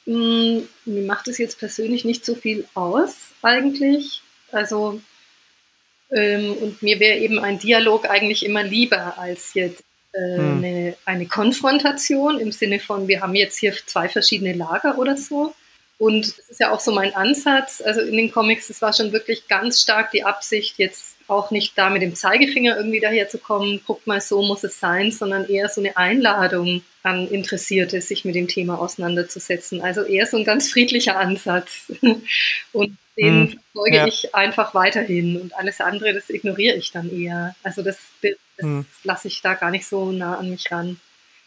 Hm, mir macht es jetzt persönlich nicht so viel aus eigentlich. Also und mir wäre eben ein Dialog eigentlich immer lieber als jetzt äh, hm. eine, eine Konfrontation im Sinne von, wir haben jetzt hier zwei verschiedene Lager oder so. Und das ist ja auch so mein Ansatz. Also in den Comics, das war schon wirklich ganz stark die Absicht, jetzt auch nicht da mit dem Zeigefinger irgendwie daherzukommen, guck mal, so muss es sein, sondern eher so eine Einladung an Interessierte, sich mit dem Thema auseinanderzusetzen. Also eher so ein ganz friedlicher Ansatz. Und den hm, folge ja. ich einfach weiterhin und alles andere, das ignoriere ich dann eher. Also das, das hm. lasse ich da gar nicht so nah an mich ran.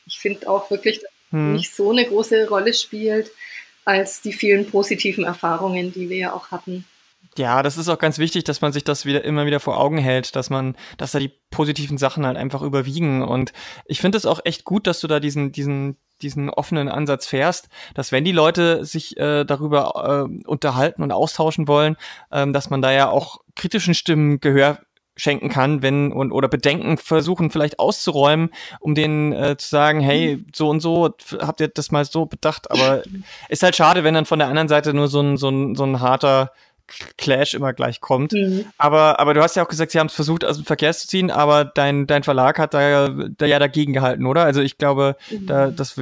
Ich finde auch wirklich, dass hm. nicht so eine große Rolle spielt, als die vielen positiven Erfahrungen, die wir ja auch hatten.
Ja, das ist auch ganz wichtig, dass man sich das wieder immer wieder vor Augen hält, dass man, dass da die positiven Sachen halt einfach überwiegen. Und ich finde es auch echt gut, dass du da diesen, diesen, diesen offenen Ansatz fährst, dass wenn die Leute sich äh, darüber äh, unterhalten und austauschen wollen, ähm, dass man da ja auch kritischen Stimmen Gehör schenken kann, wenn und oder Bedenken versuchen vielleicht auszuräumen, um denen äh, zu sagen, hey, so und so habt ihr das mal so bedacht, aber ist halt schade, wenn dann von der anderen Seite nur so ein so ein, so ein harter Clash immer gleich kommt. Mhm. Aber, aber du hast ja auch gesagt, sie haben es versucht, aus dem Verkehr zu ziehen, aber dein, dein Verlag hat da, da ja dagegen gehalten, oder? Also ich glaube, mhm. da, das,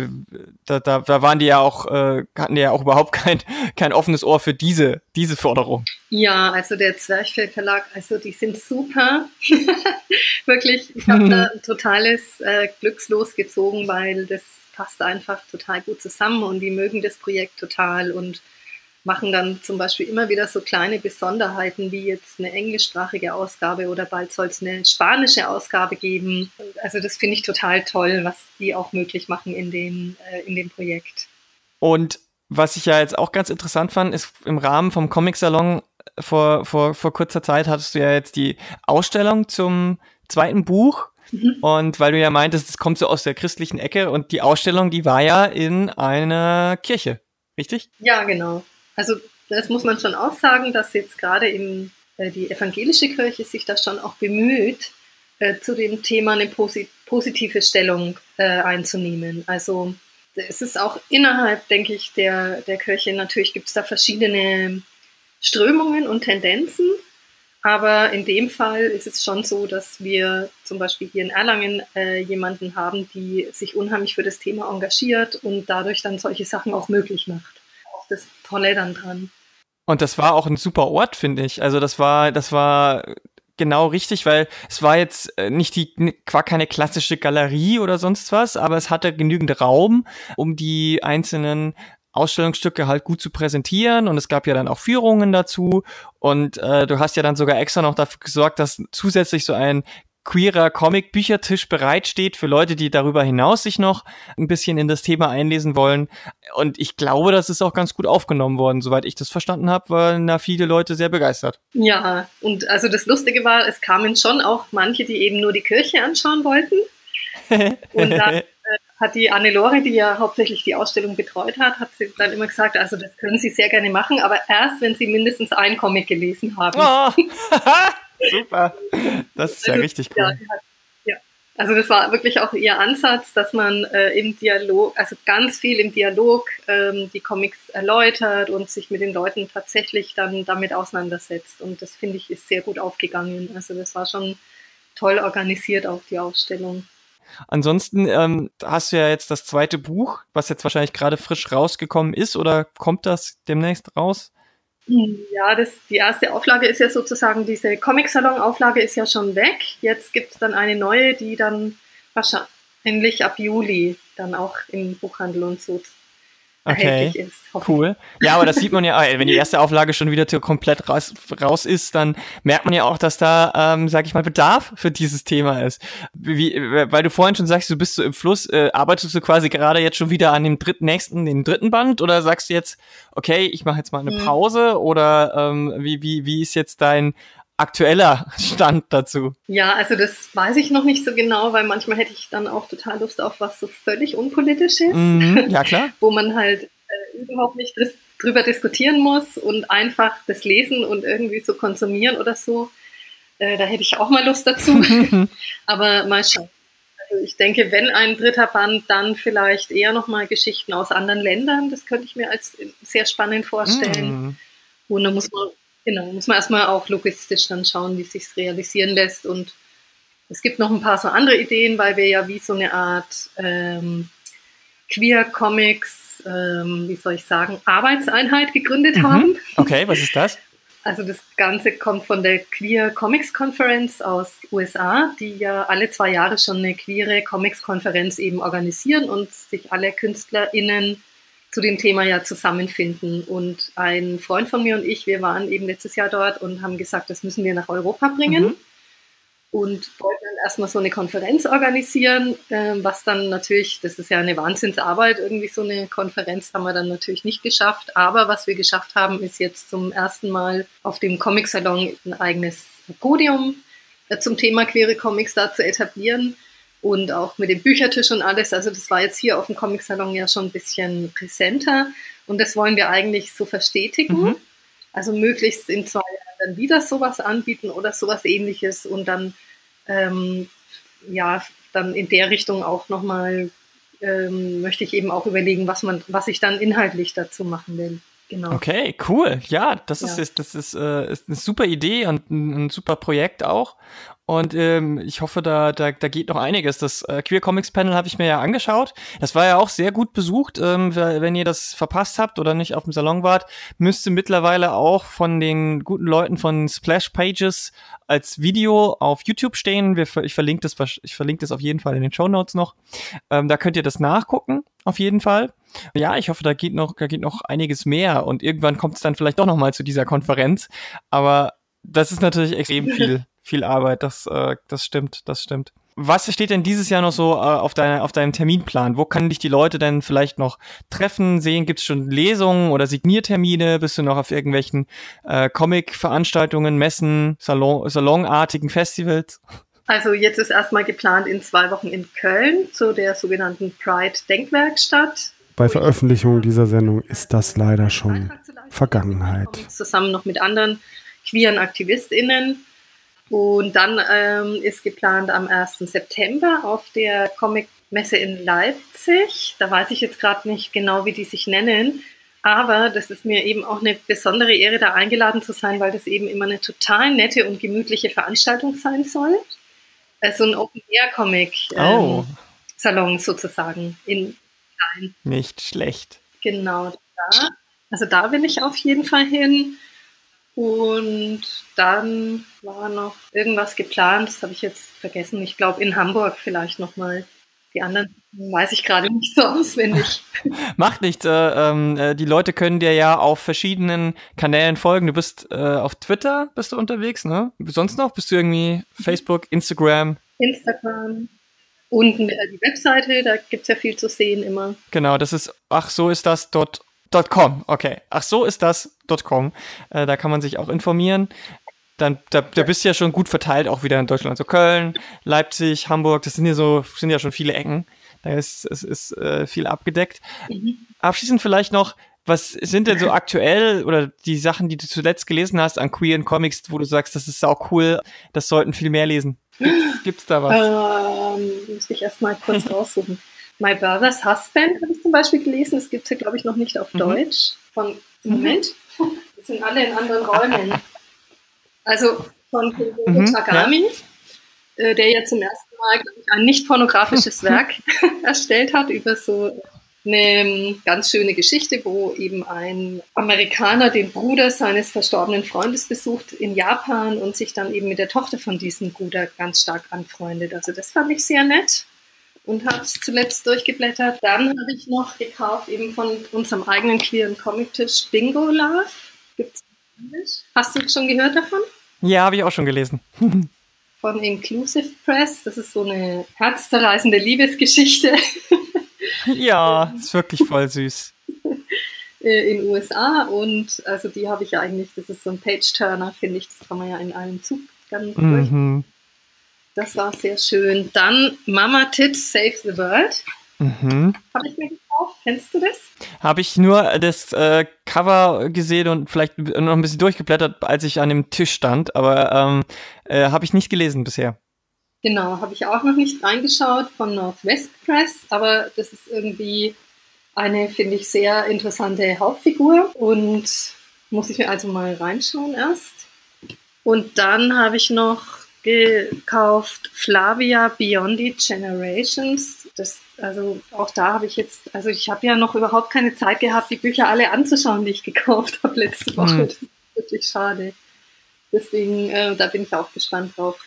da, da, da waren die ja auch, äh, hatten die ja auch überhaupt kein, kein offenes Ohr für diese, diese Forderung.
Ja, also der Zwerchfell Verlag, also die sind super. Wirklich, ich habe da ein totales äh, Glückslos gezogen, weil das passt einfach total gut zusammen und die mögen das Projekt total und machen dann zum Beispiel immer wieder so kleine Besonderheiten wie jetzt eine englischsprachige Ausgabe oder bald soll es eine spanische Ausgabe geben. Also das finde ich total toll, was die auch möglich machen in, den, äh, in dem Projekt.
Und was ich ja jetzt auch ganz interessant fand, ist im Rahmen vom Comic-Salon vor, vor, vor kurzer Zeit hattest du ja jetzt die Ausstellung zum zweiten Buch. Mhm. Und weil du ja meintest, es kommt so aus der christlichen Ecke und die Ausstellung, die war ja in einer Kirche, richtig?
Ja, genau. Also das muss man schon auch sagen, dass jetzt gerade im, äh, die evangelische Kirche sich da schon auch bemüht, äh, zu dem Thema eine posi positive Stellung äh, einzunehmen. Also es ist auch innerhalb, denke ich, der, der Kirche, natürlich gibt es da verschiedene Strömungen und Tendenzen. Aber in dem Fall ist es schon so, dass wir zum Beispiel hier in Erlangen äh, jemanden haben, die sich unheimlich für das Thema engagiert und dadurch dann solche Sachen auch möglich macht das Tolle dann dran.
Und das war auch ein super Ort, finde ich. Also das war, das war genau richtig, weil es war jetzt äh, nicht die, war keine klassische Galerie oder sonst was, aber es hatte genügend Raum, um die einzelnen Ausstellungsstücke halt gut zu präsentieren und es gab ja dann auch Führungen dazu und äh, du hast ja dann sogar extra noch dafür gesorgt, dass zusätzlich so ein queerer Comic-Büchertisch bereitsteht für Leute, die darüber hinaus sich noch ein bisschen in das Thema einlesen wollen. Und ich glaube, das ist auch ganz gut aufgenommen worden. Soweit ich das verstanden habe, waren da viele Leute sehr begeistert.
Ja, und also das Lustige war, es kamen schon auch manche, die eben nur die Kirche anschauen wollten. Und dann äh, hat die Anne-Lore, die ja hauptsächlich die Ausstellung betreut hat, hat sie dann immer gesagt, also das können Sie sehr gerne machen, aber erst, wenn Sie mindestens ein Comic gelesen haben. Oh.
Super. Das ist ja also, richtig cool. Ja,
ja, Also das war wirklich auch ihr Ansatz, dass man äh, im Dialog, also ganz viel im Dialog ähm, die Comics erläutert und sich mit den Leuten tatsächlich dann damit auseinandersetzt. Und das finde ich ist sehr gut aufgegangen. Also das war schon toll organisiert auch die Ausstellung.
Ansonsten ähm, hast du ja jetzt das zweite Buch, was jetzt wahrscheinlich gerade frisch rausgekommen ist, oder kommt das demnächst raus?
Ja, das, die erste Auflage ist ja sozusagen, diese Comic-Salon-Auflage ist ja schon weg. Jetzt gibt es dann eine neue, die dann wahrscheinlich ab Juli dann auch im Buchhandel und so
okay. ist. Cool. Ja, aber das sieht man ja, wenn die erste Auflage schon wieder komplett raus, raus ist, dann merkt man ja auch, dass da, ähm, sag ich mal, Bedarf für dieses Thema ist. Wie, weil du vorhin schon sagst, du bist so im Fluss, äh, arbeitest du quasi gerade jetzt schon wieder an dem dritten, nächsten, den dritten Band oder sagst du jetzt, okay, ich mache jetzt mal eine mhm. Pause oder ähm, wie, wie, wie ist jetzt dein aktueller Stand dazu?
Ja, also das weiß ich noch nicht so genau, weil manchmal hätte ich dann auch total Lust auf was so völlig Unpolitisches.
Mhm, ja, klar.
wo man halt äh, überhaupt nicht drüber diskutieren muss und einfach das lesen und irgendwie so konsumieren oder so. Äh, da hätte ich auch mal Lust dazu. Aber mal schauen. Also ich denke, wenn ein dritter Band, dann vielleicht eher nochmal Geschichten aus anderen Ländern. Das könnte ich mir als sehr spannend vorstellen. Mhm. Und da muss man Genau, muss man erstmal auch logistisch dann schauen, wie es sich realisieren lässt. Und es gibt noch ein paar so andere Ideen, weil wir ja wie so eine Art ähm, Queer Comics, ähm, wie soll ich sagen, Arbeitseinheit gegründet mhm. haben.
Okay, was ist das?
Also das Ganze kommt von der Queer Comics Conference aus USA, die ja alle zwei Jahre schon eine queere Comics Konferenz eben organisieren und sich alle KünstlerInnen zu dem Thema ja zusammenfinden. Und ein Freund von mir und ich, wir waren eben letztes Jahr dort und haben gesagt, das müssen wir nach Europa bringen. Mhm. Und wollten dann erstmal so eine Konferenz organisieren, äh, was dann natürlich, das ist ja eine Wahnsinnsarbeit, irgendwie so eine Konferenz haben wir dann natürlich nicht geschafft. Aber was wir geschafft haben, ist jetzt zum ersten Mal auf dem Comic-Salon ein eigenes Podium äh, zum Thema queere Comics da zu etablieren und auch mit dem Büchertisch und alles. Also das war jetzt hier auf dem Comic-Salon ja schon ein bisschen präsenter und das wollen wir eigentlich so verstetigen. Mhm. Also möglichst in zwei Jahren dann wieder sowas anbieten oder sowas ähnliches und dann ähm, ja, dann in der Richtung auch nochmal ähm, möchte ich eben auch überlegen, was man, was ich dann inhaltlich dazu machen will.
Genau. Okay, cool. Ja, das ja. ist das ist, äh, ist eine super Idee und ein, ein super Projekt auch. Und ähm, ich hoffe, da, da, da geht noch einiges. Das äh, Queer Comics Panel habe ich mir ja angeschaut. Das war ja auch sehr gut besucht. Ähm, wenn ihr das verpasst habt oder nicht auf dem Salon wart, müsste mittlerweile auch von den guten Leuten von Splash Pages als Video auf YouTube stehen. Wir, ich verlinke das, ich verlinke das auf jeden Fall in den Show Notes noch. Ähm, da könnt ihr das nachgucken, auf jeden Fall. Ja, ich hoffe, da geht noch, da geht noch einiges mehr und irgendwann kommt es dann vielleicht doch noch mal zu dieser Konferenz. Aber das ist natürlich extrem viel viel Arbeit, das, äh, das stimmt, das stimmt. Was steht denn dieses Jahr noch so äh, auf, deiner, auf deinem Terminplan? Wo kann dich die Leute denn vielleicht noch treffen, sehen? Gibt es schon Lesungen oder Signiertermine? Bist du noch auf irgendwelchen äh, Comic-Veranstaltungen, Messen, Salon, salonartigen Festivals?
Also jetzt ist erstmal geplant in zwei Wochen in Köln zu der sogenannten Pride Denkwerkstatt.
Bei Veröffentlichung dieser Sendung ist das leider schon Vergangenheit.
Zusammen noch mit anderen queeren AktivistInnen und dann ähm, ist geplant am 1. September auf der Comic-Messe in Leipzig. Da weiß ich jetzt gerade nicht genau, wie die sich nennen. Aber das ist mir eben auch eine besondere Ehre, da eingeladen zu sein, weil das eben immer eine total nette und gemütliche Veranstaltung sein soll. Also ein Open-Air-Comic-Salon ähm, oh. sozusagen in
Klein. Nicht schlecht.
Genau. Da. Also da will ich auf jeden Fall hin. Und dann war noch irgendwas geplant, das habe ich jetzt vergessen. Ich glaube in Hamburg vielleicht nochmal. Die anderen weiß ich gerade nicht so auswendig.
Macht nichts. Äh, ähm, äh, die Leute können dir ja auf verschiedenen Kanälen folgen. Du bist äh, auf Twitter bist du unterwegs, ne? Sonst noch? Bist du irgendwie Facebook, Instagram?
Instagram. Und äh, die Webseite, da gibt es ja viel zu sehen immer.
Genau, das ist, ach so ist das dort .com, okay. Ach so ist das .com. Äh, da kann man sich auch informieren. Dann, da, da bist du ja schon gut verteilt, auch wieder in Deutschland. Also Köln, Leipzig, Hamburg, das sind ja so, sind ja schon viele Ecken. Da ist, es ist äh, viel abgedeckt. Mhm. Abschließend vielleicht noch, was sind denn so aktuell oder die Sachen, die du zuletzt gelesen hast an queeren Comics, wo du sagst, das ist auch cool, das sollten viel mehr lesen? Gibt's, gibt's da was?
Ähm, muss ich erstmal kurz raussuchen. My Brother's Husband habe ich zum Beispiel gelesen. Das gibt es ja, glaube ich, noch nicht auf mhm. Deutsch. Von, mhm. Moment, wir sind alle in anderen Räumen. Also von mhm, Tagami, ja. äh, der ja zum ersten Mal ich, ein nicht pornografisches Werk erstellt hat über so eine ähm, ganz schöne Geschichte, wo eben ein Amerikaner den Bruder seines verstorbenen Freundes besucht in Japan und sich dann eben mit der Tochter von diesem Bruder ganz stark anfreundet. Also das fand ich sehr nett und habe es zuletzt durchgeblättert. Dann habe ich noch gekauft, eben von unserem eigenen queeren Comic-Tisch Bingo Love. Gibt's Hast du schon gehört davon?
Ja, habe ich auch schon gelesen.
von Inclusive Press. Das ist so eine herzzerreißende Liebesgeschichte.
ja, ist wirklich voll süß.
Äh, in den USA und also die habe ich ja eigentlich, das ist so ein Page-Turner, finde ich, das kann man ja in einem Zug dann durch. Das war sehr schön. Dann Mama Tits Save the World. Mhm. Habe ich mir gekauft. Kennst du das?
Habe ich nur das äh, Cover gesehen und vielleicht noch ein bisschen durchgeblättert, als ich an dem Tisch stand, aber ähm, äh, habe ich nicht gelesen bisher.
Genau, habe ich auch noch nicht reingeschaut von Northwest Press, aber das ist irgendwie eine, finde ich, sehr interessante Hauptfigur und muss ich mir also mal reinschauen erst. Und dann habe ich noch gekauft Flavia Beyond the Generations. Das, also auch da habe ich jetzt, also ich habe ja noch überhaupt keine Zeit gehabt, die Bücher alle anzuschauen, die ich gekauft habe letzte Woche. Hm. Das ist wirklich schade. Deswegen, äh, da bin ich auch gespannt drauf.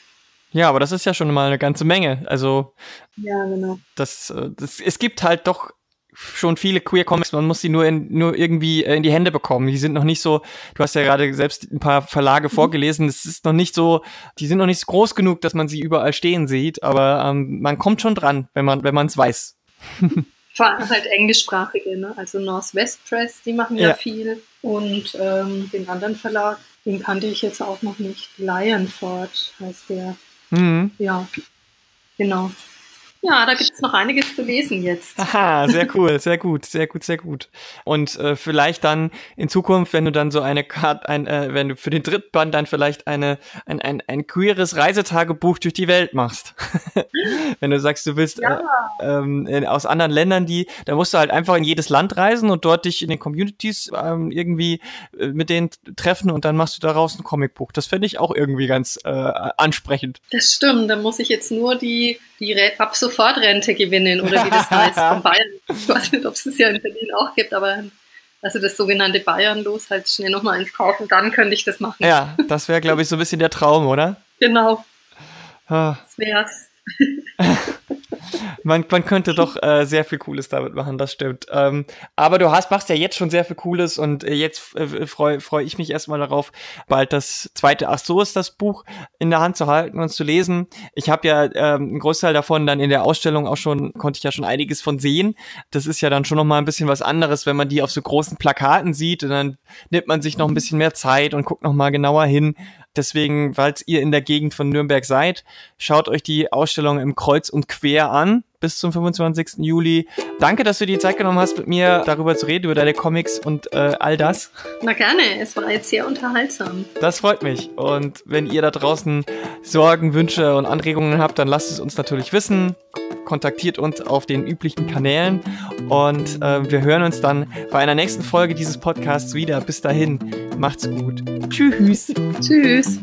Ja, aber das ist ja schon mal eine ganze Menge. Also,
ja, genau.
Das, äh, das, es gibt halt doch schon viele Queer Comics, man muss sie nur, in, nur irgendwie äh, in die Hände bekommen. Die sind noch nicht so, du hast ja gerade selbst ein paar Verlage mhm. vorgelesen, es ist noch nicht so, die sind noch nicht so groß genug, dass man sie überall stehen sieht, aber ähm, man kommt schon dran, wenn man wenn man es weiß.
Vor allem halt englischsprachige, ne? also Northwest Press, die machen ja, ja. viel und ähm, den anderen Verlag, den kannte ich jetzt auch noch nicht, Lionford heißt der. Mhm. Ja, genau. Ja, da gibt es noch einiges zu lesen jetzt.
Aha, sehr cool, sehr gut, sehr gut, sehr gut. Und äh, vielleicht dann in Zukunft, wenn du dann so eine Karte, ein, äh, wenn du für den Drittband dann vielleicht eine, ein, ein, ein queeres Reisetagebuch durch die Welt machst. wenn du sagst, du willst ja. äh, ähm, aus anderen Ländern die, dann musst du halt einfach in jedes Land reisen und dort dich in den Communities ähm, irgendwie äh, mit denen treffen und dann machst du daraus ein Comicbuch. Das fände ich auch irgendwie ganz äh, ansprechend.
Das stimmt, da muss ich jetzt nur die, die Abso Sofortrente gewinnen oder wie das heißt von Bayern. Ich weiß nicht, ob es das ja in Berlin auch gibt, aber also das sogenannte Bayern-Los halt schnell nochmal ins Kaufen, dann könnte ich das machen.
Ja, das wäre, glaube ich, so ein bisschen der Traum, oder?
Genau. Ah. Das wär's.
man, man könnte doch äh, sehr viel Cooles damit machen, das stimmt. Ähm, aber du hast, machst ja jetzt schon sehr viel Cooles und äh, jetzt äh, freue freu ich mich erstmal darauf, bald das zweite, ach so ist das Buch in der Hand zu halten und zu lesen. Ich habe ja ähm, einen Großteil davon dann in der Ausstellung auch schon, konnte ich ja schon einiges von sehen. Das ist ja dann schon nochmal ein bisschen was anderes, wenn man die auf so großen Plakaten sieht und dann nimmt man sich noch ein bisschen mehr Zeit und guckt nochmal genauer hin. Deswegen, falls ihr in der Gegend von Nürnberg seid, schaut euch die Ausstellung im Kreuz und Quer an bis zum 25. Juli. Danke, dass du dir die Zeit genommen hast, mit mir darüber zu reden, über deine Comics und äh, all das.
Na gerne, es war jetzt sehr unterhaltsam.
Das freut mich. Und wenn ihr da draußen Sorgen, Wünsche und Anregungen habt, dann lasst es uns natürlich wissen. Kontaktiert uns auf den üblichen Kanälen und äh, wir hören uns dann bei einer nächsten Folge dieses Podcasts wieder. Bis dahin, macht's gut. Tschüss.
Tschüss.